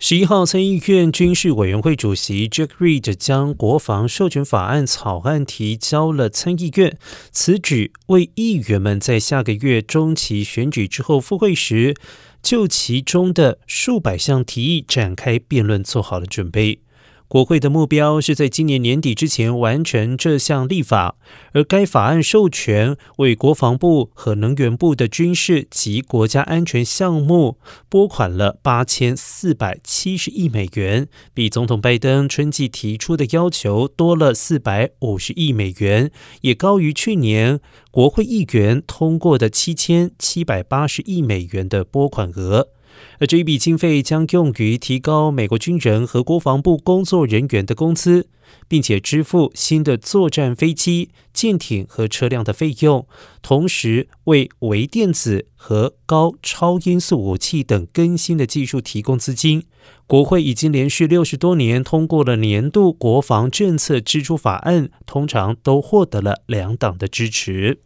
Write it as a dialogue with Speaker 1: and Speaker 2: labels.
Speaker 1: 十一号，参议院军事委员会主席 Jack Reed 将国防授权法案草案提交了参议院，此举为议员们在下个月中期选举之后复会时，就其中的数百项提议展开辩论做好了准备。国会的目标是在今年年底之前完成这项立法，而该法案授权为国防部和能源部的军事及国家安全项目拨款了八千四百七十亿美元，比总统拜登春季提出的要求多了四百五十亿美元，也高于去年国会议员通过的七千七百八十亿美元的拨款额。而这一笔经费将用于提高美国军人和国防部工作人员的工资，并且支付新的作战飞机、舰艇和车辆的费用，同时为微电子和高超音速武器等更新的技术提供资金。国会已经连续六十多年通过了年度国防政策支出法案，通常都获得了两党的支持。